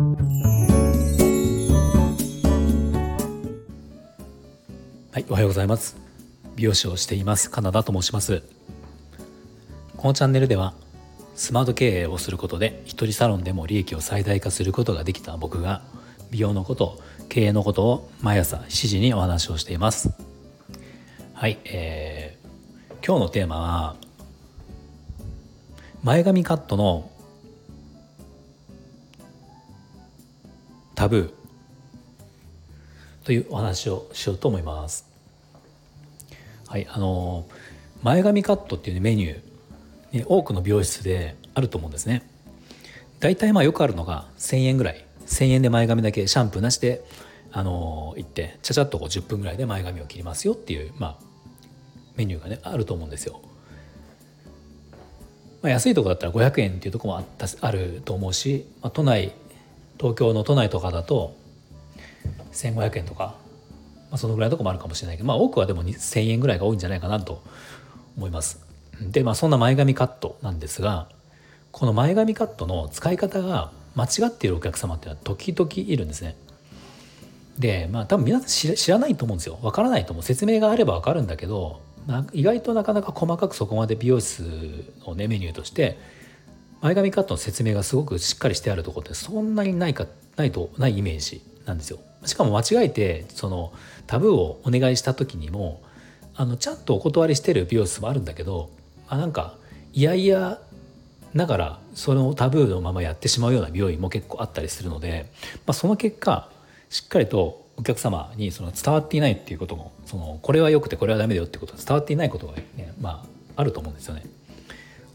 はいおはようございます。美容師をしています。カナダと申します。このチャンネルではスマート経営をすることで一人サロンでも利益を最大化することができた僕が美容のこと経営のことを毎朝7時にお話をしています。はい、えー、今日のテーマは前髪カットのタブーというお話をしようと思います。はい、あの前髪カットっていうメニュー、ね、多くの美容室であると思うんですね。大体まあよくあるのが1,000円ぐらい1,000円で前髪だけシャンプーなしであの行ってちゃちゃっとこう10分ぐらいで前髪を切りますよっていう、まあ、メニューがねあると思うんですよ。まあ、安いとこだったら500円っていうとこもあったあると思うし、まあ、都内東京の都内とかだと1500円とか、まあ、そのぐらいのとこもあるかもしれないけど、まあ、多くはでも1,000円ぐらいが多いんじゃないかなと思います。でまあそんな前髪カットなんですがこの前髪カットの使い方が間違っているお客様っていうのは時々いるんですね。でまあ多分皆さん知らないと思うんですよわからないと思う説明があればわかるんだけど意外となかなか細かくそこまで美容室の、ね、メニューとして前髪カットの説明がすごくしっかりしてあるところってそんなにないかないとないイメージなんですよ。しかも間違えてそのタブーをお願いした時にもあのちゃんとお断りしてる美容室もあるんだけどあなんかいやいやながらそのタブーのままやってしまうような美容院も結構あったりするので、まあ、その結果しっかりとお客様にその伝わっていないっていうこともそのこれは良くてこれはダメだよってことが伝わっていないことが、ね、まあ、あると思うんですよね。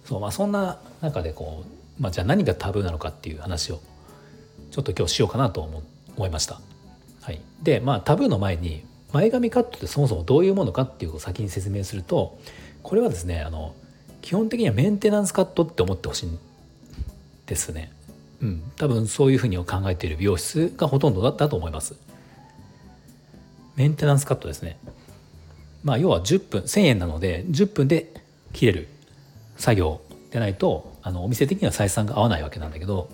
そうまあ、そんな中でこう、まあ、じゃあ何がタブーなのかっていう話をちょっと今日しようかなと思思いました。はい、でまあタブーの前に前髪カットってそもそもどういうものかっていうのを先に説明するとこれはですねあの基本的にはメンテナンスカットって思ってほしいんですね。うん、多分そういうふうに考えている美容室がほとんどだったと思います。メンテナンスカットですね。まあ要は10分1,000円なので10分で切れる作業でないとあのお店的には採算が合わないわけなんだけど、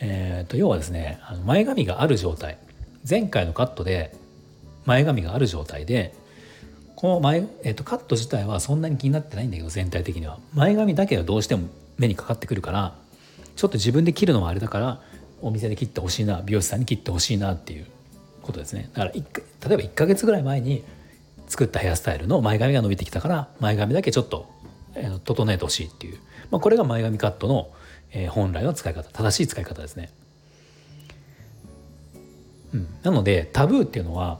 えー、と要はですねあの前髪がある状態。前回のカットで前髪がある状態でこの前、えー、とカット自体はそんなに気になってないんだけど全体的には。前髪だけはどうしても目にかかってくるからちょっと自分で切るのもあれだからお店で切ってほしいな美容師さんに切ってほしいなっていうことですね。だから例えば1ヶ月ぐらい前に作ったヘアスタイルの前髪が伸びてきたから前髪だけちょっと整えてほしいっていう、まあ、これが前髪カットの本来の使い方正しい使い方ですね。うん、なのでタブーっていうのは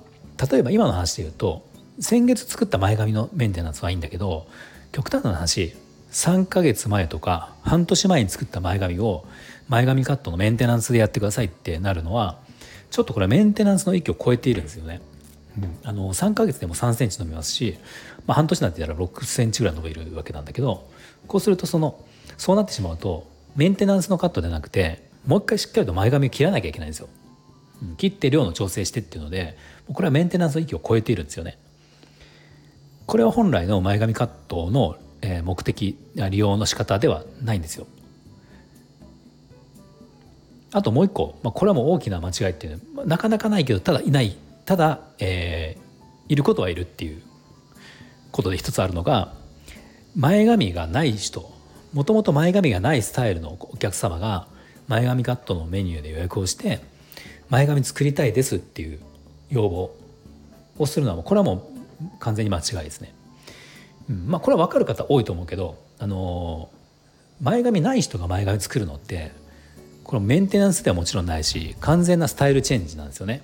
例えば今の話で言うと先月作った前髪のメンテナンスはいいんだけど極端な話3ヶ月前とか半年前に作った前髪を前髪カットのメンテナンスでやってくださいってなるのはちょっとこれメンテナンスの域を超えているんですよね。あの3ヶ月でも3センチ伸びますし、まあ、半年なんて言ったら6センチぐらい伸びるわけなんだけどこうするとそのそうなってしまうとメンテナンスのカットでなくてもう一回しっかりと前髪を切らなきゃいけないんですよ。切って量の調整してっていうのでこれはメンテナンスの域を超えているんですよね。これは本来の前髪カットの目的利用の仕方ではないんですよ。あともう一個、まあ、これはもう大きな間違いっていうのはなかなかないけどただいないただ、えー、いることはいるっていうことで一つあるのが前髪がない人もともと前髪がないスタイルのお客様が前髪カットのメニューで予約をして前髪作りたいですっていう要望をするのはこれはもう完全に間違いですね。まあこれは分かる方多いと思うけどあの前髪ない人が前髪作るのってこのメンテナンスではもちろんないし完全なスタイルチェンジなんですよね。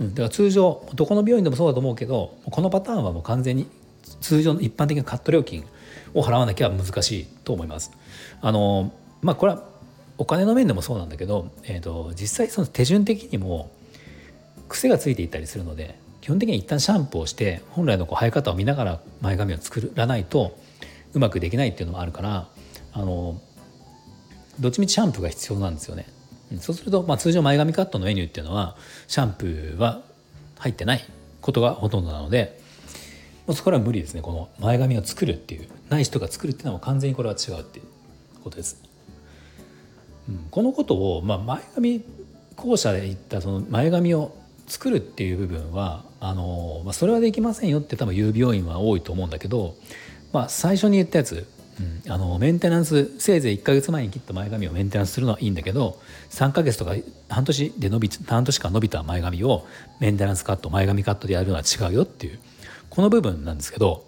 うん、だから通常どこの病院でもそうだと思うけどこのパターンはもう完全に通常の一般的なカット料金を払わなきゃ難しいと思います。あのまあこれはお金の面でもそうなんだけど、えーと、実際その手順的にも癖がついていたりするので基本的に一旦シャンプーをして本来のこう生え方を見ながら前髪を作らないとうまくできないっていうのもあるからあのどっちみちシャンプーが必要なんですよね。そうすると、まあ、通常前髪カットのメニューっていうのはシャンプーは入ってないことがほとんどなのでもうそこは無理ですね。この前髪を作るっていうない人が作るっていうのは完全にこれは違うっていうことです。うん、このことを、まあ、前髪後者で言ったその前髪を作るっていう部分はあの、まあ、それはできませんよって多分言う病院は多いと思うんだけど、まあ、最初に言ったやつ、あのメンテナンスせいぜい1か月前に切った前髪をメンテナンスするのはいいんだけど3か月とか半年で伸び半年間伸びた前髪をメンテナンスカット前髪カットでやるのは違うよっていうこの部分なんですけど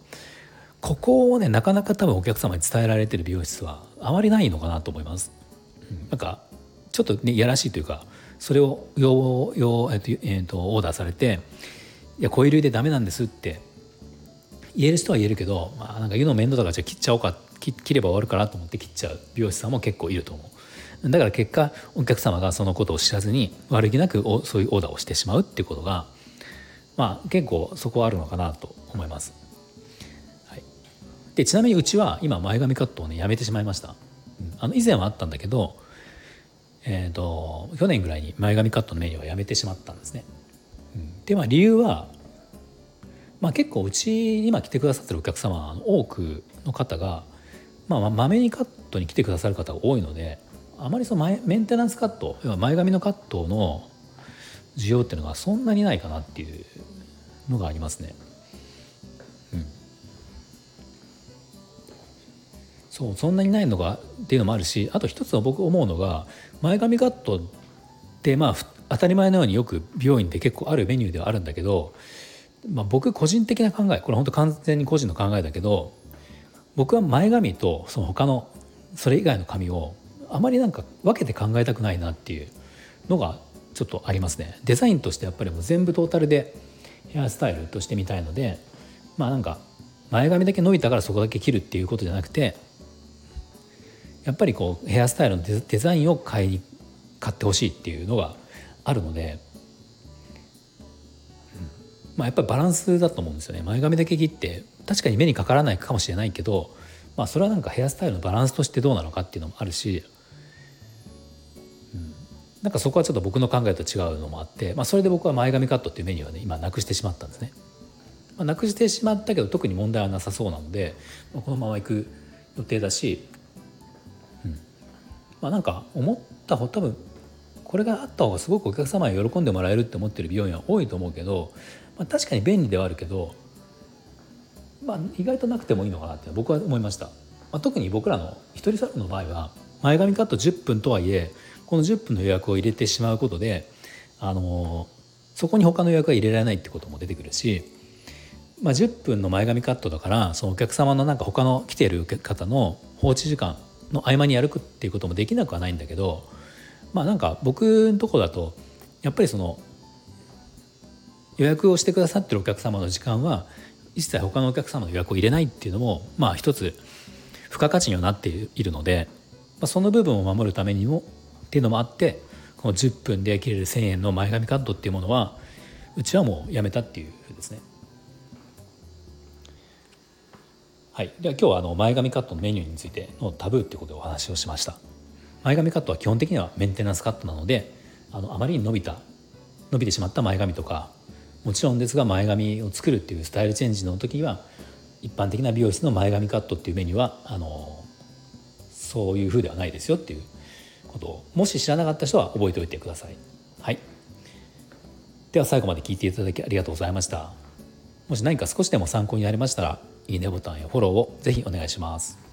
ここをねなかなか多分お客様に伝えられてる美容室はあまりないのかなと思います。なんかちょっとねいやらしいというかそれを要要、えっとえー、とオーダーされて「いやコイルでダメなんです」って言える人は言えるけど、まあ、なんか言うの面倒だからじゃあ切っちゃおうか切れば終わるかなと思って切っちゃう美容師さんも結構いると思う。だから結果お客様がそのことを知らずに悪気なくおそういうオーダーをしてしまうっていうことがまあ結構そこはあるのかなと思います、はい、でちなみにうちは今前髪カットをねやめてしまいました、あの以前はあったんだけどえーと、去年ぐらいに前髪カットのメニューをやめてしまったんですね。うん、でまあ理由は、まあ、結構うち今来てくださってるお客様の多くの方が、まあ、まめにカットに来てくださる方が多いのであまりその前メンテナンスカット要は前髪のカットの需要っていうのがそんなにないかなっていうのがありますね。うんそうそんなにないのがっていうのもあるしあと一つは僕思うのが前髪カットってまあ当たり前のようによく美容院で結構あるメニューではあるんだけど、まあ、僕個人的な考えこれ本当完全に個人の考えだけど僕は前髪とその他のそれ以外の髪をあまりなんか分けて考えたくないなっていうのがちょっとありますね。デザインとしてやっぱりもう全部トータルでヘアスタイルとしてみたいのでまあなんか前髪だけ伸びたからそこだけ切るっていうことじゃなくてやっぱりこうヘアスタイルのデザインを買い買ってほしいっていうのがあるので、まあ、やっぱりバランスだと思うんですよね。前髪だけ切って確かに目にかからないかもしれないけど、まあ、それはなんかヘアスタイルのバランスとしてどうなのかっていうのもあるし、うん、なんかそこはちょっと僕の考えと違うのもあって、まあ、それで僕は前髪カットっていうメニューはね今なくしてしまったんですね。まあ、なくしてしまったけど特に問題はなさそうなので、まあ、このまま行く予定だしうん。まあなんか思った方多分これがあった方がすごくお客様に喜んでもらえるって思ってる美容院は多いと思うけど、まあ、確かに便利ではあるけど、まあ、意外となくてもいいのかなって僕は思いました、まあ、特に僕らの一人サロンの場合は前髪カット10分とはいえこの10分の予約を入れてしまうことであのそこに他の予約が入れられないってことも出てくるし、まあ、10分の前髪カットだからそのお客様のなんか他の来ている方の放置時間の合間に歩くっていうこともできなくはないんだけどまあなんか僕のとこだとやっぱりその予約をしてくださってるお客様の時間は一切他のお客様の予約を入れないっていうのもまあ一つ付加価値にはなっているので、まあ、その部分を守るためにもっていうのもあってこの10分で切れる1,000円の前髪カットっていうものはうちはもうやめたっていうふうですね。はい、では今日はあの前髪カットのメニューについてのタブーっていうことでお話をしました前髪カットは基本的にはメンテナンスカットなのであのあまりに伸びた伸びてしまった前髪とかもちろんですが前髪を作るっていうスタイルチェンジの時には一般的な美容室の前髪カットっていうメニューはあのそういうふうではないですよっていうことをもし知らなかった人は覚えておいてください。はい、では最後まで聞いていただきありがとうございました。もし何か少しでも参考になりましたらいいねボタンやフォローをぜひお願いします。